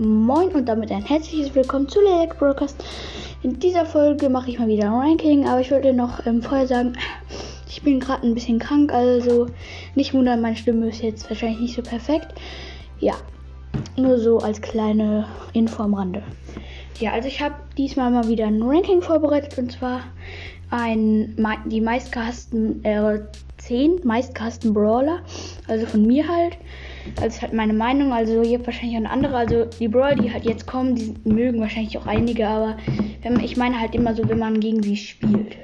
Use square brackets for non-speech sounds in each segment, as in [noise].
Moin und damit ein herzliches Willkommen zu Lelek Broadcast. In dieser Folge mache ich mal wieder ein Ranking, aber ich wollte noch ähm, vorher sagen, ich bin gerade ein bisschen krank, also nicht wundern, meine Stimme ist jetzt wahrscheinlich nicht so perfekt. Ja, nur so als kleine Info am Rande. Ja, also ich habe diesmal mal wieder ein Ranking vorbereitet und zwar ein, die meistgehassten, äh, 10 meistgehassten Brawler, also von mir halt. Also ist halt meine Meinung, also habt wahrscheinlich auch eine andere. Also die Brawler, die halt jetzt kommen, die mögen wahrscheinlich auch einige, aber wenn, ich meine halt immer so, wenn man gegen sie spielt,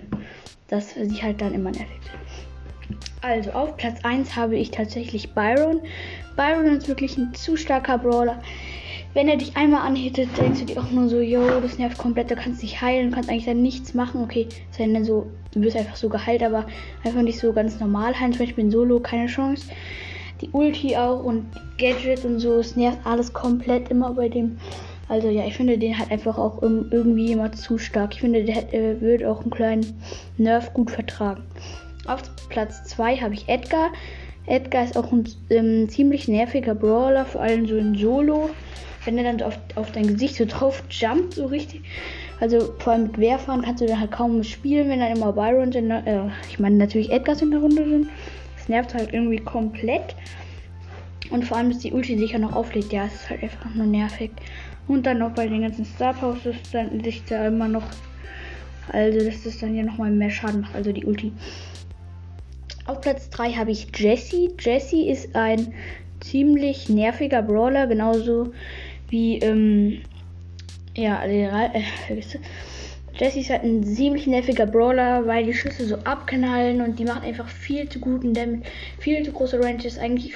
dass sie halt dann immer nervig sind. Also auf Platz 1 habe ich tatsächlich Byron. Byron ist wirklich ein zu starker Brawler. Wenn er dich einmal anhittet, denkst du dir auch nur so, yo, das nervt komplett, du kannst dich heilen, kannst eigentlich dann nichts machen. Okay, sei dann so, du wirst einfach so geheilt, aber einfach nicht so ganz normal heilen. Zum Beispiel in Solo keine Chance. Die Ulti auch und Gadget und so, es nervt alles komplett immer bei dem. Also ja, ich finde den halt einfach auch irgendwie immer zu stark. Ich finde, der äh, wird auch einen kleinen Nerf gut vertragen. Auf Platz 2 habe ich Edgar. Edgar ist auch ein ähm, ziemlich nerviger Brawler, vor allem so in Solo wenn er dann auf, auf dein Gesicht so drauf jumpt, so richtig. Also vor allem mit Wehrfahren kannst du dann halt kaum spielen, wenn dann immer Byron sind. Äh, ich meine natürlich Edgars in der Runde sind. Nervt halt irgendwie komplett. Und vor allem, dass die Ulti sicher noch auflegt. Ja, es ist halt einfach nur nervig. Und dann noch bei den ganzen Star Powers dann sich da immer noch. Also, dass das dann ja nochmal mehr Schaden macht. Also die Ulti. Auf Platz 3 habe ich Jesse. Jesse ist ein ziemlich nerviger Brawler, genauso wie, ähm, ja, äh, Jesse ist halt ein ziemlich nerviger Brawler, weil die Schüsse so abknallen und die macht einfach viel zu guten Damage, viel zu große Ranges. Eigentlich,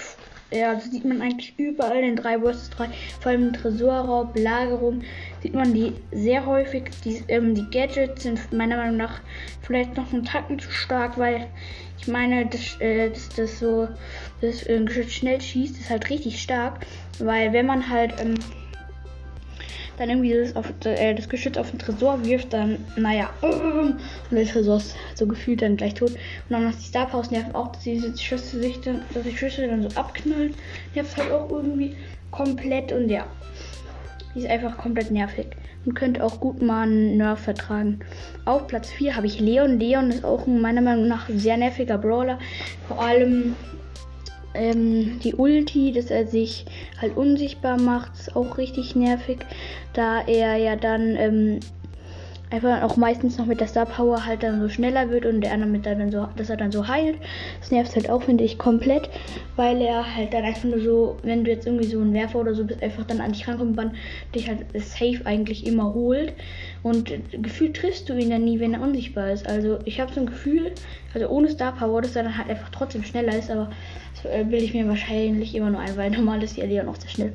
ja, das sieht man eigentlich überall in 3 vs 3, vor allem Tresorraub, Belagerung, sieht man die sehr häufig. Die, ähm, die Gadgets sind meiner Meinung nach vielleicht noch einen Tacken zu stark, weil ich meine, dass, äh, dass das so das äh, Geschütz schnell schießt, ist halt richtig stark, weil wenn man halt ähm, dann irgendwie das, auf, äh, das Geschütz auf den Tresor wirft, dann, naja, und der Tresor ist so gefühlt dann gleich tot. Und dann noch die Star Powers nerven auch, dass diese Schüsse sich dann, dass die Schüsse dann so abknallen. Nervt halt auch irgendwie komplett und ja. Die ist einfach komplett nervig und könnte auch gut mal einen Nerf vertragen. Auf Platz 4 habe ich Leon. Leon ist auch meiner Meinung nach ein sehr nerviger Brawler. Vor allem ähm, die Ulti, dass er sich halt unsichtbar macht, ist auch richtig nervig, da er ja dann ähm, einfach auch meistens noch mit der Star Power halt dann so schneller wird und der andere mit dann so, dass er dann so heilt. Das nervt halt auch, finde ich, komplett, weil er halt dann einfach nur so, wenn du jetzt irgendwie so ein Werfer oder so bist, einfach dann an dich rankommt, dann dich halt safe eigentlich immer holt. Und gefühlt triffst du ihn dann nie, wenn er unsichtbar ist. Also ich habe so ein Gefühl, also ohne Star Power, dass er dann halt einfach trotzdem schneller ist, aber das äh, will ich mir wahrscheinlich immer nur ein, weil [laughs] normal ist die Leon auch sehr schnell.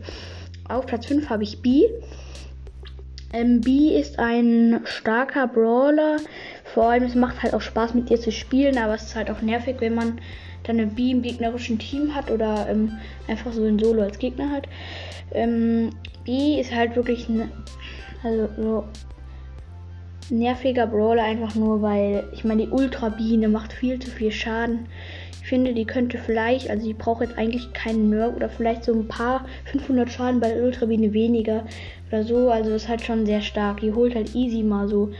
Auf Platz 5 habe ich B. Ähm, B ist ein starker Brawler. Vor allem, es macht halt auch Spaß mit ihr zu spielen, aber es ist halt auch nervig, wenn man dann eine B im gegnerischen Team hat oder ähm, einfach so ein Solo als Gegner hat. Ähm, B ist halt wirklich ein also so nerviger Brawler, einfach nur weil ich meine, die Ultra Biene macht viel zu viel Schaden. Ich finde, die könnte vielleicht, also die braucht jetzt eigentlich keinen Nerf oder vielleicht so ein paar 500 Schaden bei der Ultrabiene weniger oder so. Also ist halt schon sehr stark. Die holt halt easy mal so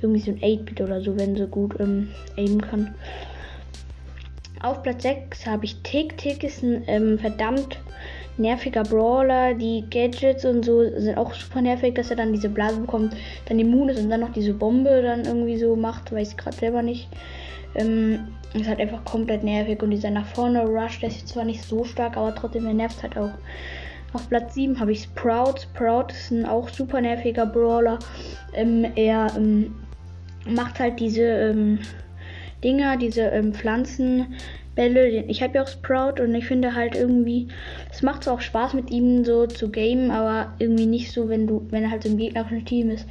irgendwie so ein 8-Bit oder so, wenn sie gut ähm, aimen kann. Auf Platz 6 habe ich Tick. Tick ist ein ähm, verdammt nerviger Brawler. Die Gadgets und so sind auch super nervig, dass er dann diese Blase bekommt, dann immun ist und dann noch diese Bombe dann irgendwie so macht. Weiß ich gerade selber nicht. Ähm, ist halt einfach komplett nervig und dieser nach vorne Rush, der ist zwar nicht so stark, aber trotzdem er nervt halt auch. Auf Platz 7 habe ich Sprout. Sprout ist ein auch super nerviger Brawler. Ähm, er ähm, macht halt diese ähm, Dinger, diese ähm, Pflanzenbälle. Ich habe ja auch Sprout und ich finde halt irgendwie, es macht auch Spaß mit ihm so zu gamen, aber irgendwie nicht so, wenn du, wenn er halt so im gegnerischen Team ist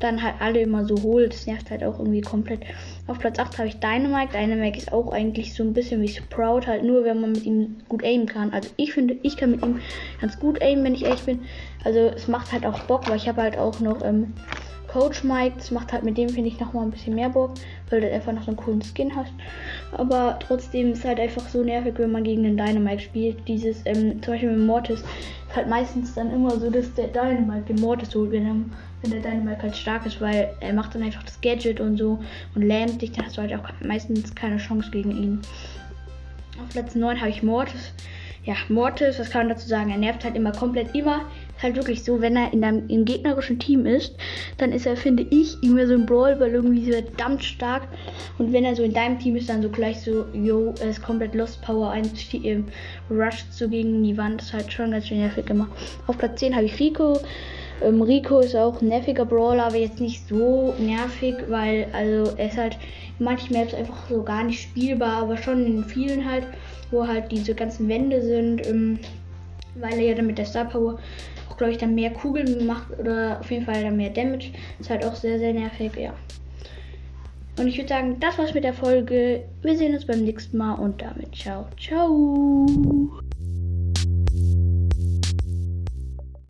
dann halt alle immer so holt. Das nervt halt auch irgendwie komplett. Auf Platz 8 habe ich Dynamite. Dynamite ist auch eigentlich so ein bisschen wie Sprout, halt nur wenn man mit ihm gut aimen kann. Also ich finde, ich kann mit ihm ganz gut aimen, wenn ich ehrlich bin. Also es macht halt auch Bock, weil ich habe halt auch noch ähm, Coach Mike. Das macht halt mit dem, finde ich, nochmal ein bisschen mehr Bock, weil du einfach noch so einen coolen Skin hast. Aber trotzdem ist halt einfach so nervig, wenn man gegen den Dynamite spielt. Dieses, ähm, zum Beispiel mit Mortis, ist halt meistens dann immer so, dass der Dynamite den Mortis holt, wenn, wenn der Dynamite halt stark ist, weil er macht dann einfach das Gadget und so und lähmt dich, dann hast du halt auch meistens keine Chance gegen ihn. Auf Platz 9 habe ich Mortis ja, Mortis, was kann man dazu sagen? Er nervt halt immer komplett immer. Ist halt wirklich so, wenn er in einem im gegnerischen Team ist, dann ist er, finde ich, immer so ein Brawl, weil irgendwie so verdammt stark. Und wenn er so in deinem Team ist, dann so gleich so, yo, er ist komplett Lost Power 1, ähm, rusht so gegen die Wand. Das ist halt schon ganz schön nervig immer. Auf Platz 10 habe ich Rico. Ähm, Rico ist auch ein nerviger Brawler, aber jetzt nicht so nervig, weil also er ist halt in manchen Maps einfach so gar nicht spielbar, aber schon in vielen halt, wo halt diese ganzen Wände sind, ähm, weil er ja dann mit der Star Power auch glaube ich dann mehr Kugeln macht oder auf jeden Fall dann mehr Damage. Ist halt auch sehr, sehr nervig, ja. Und ich würde sagen, das war's mit der Folge. Wir sehen uns beim nächsten Mal und damit ciao, ciao.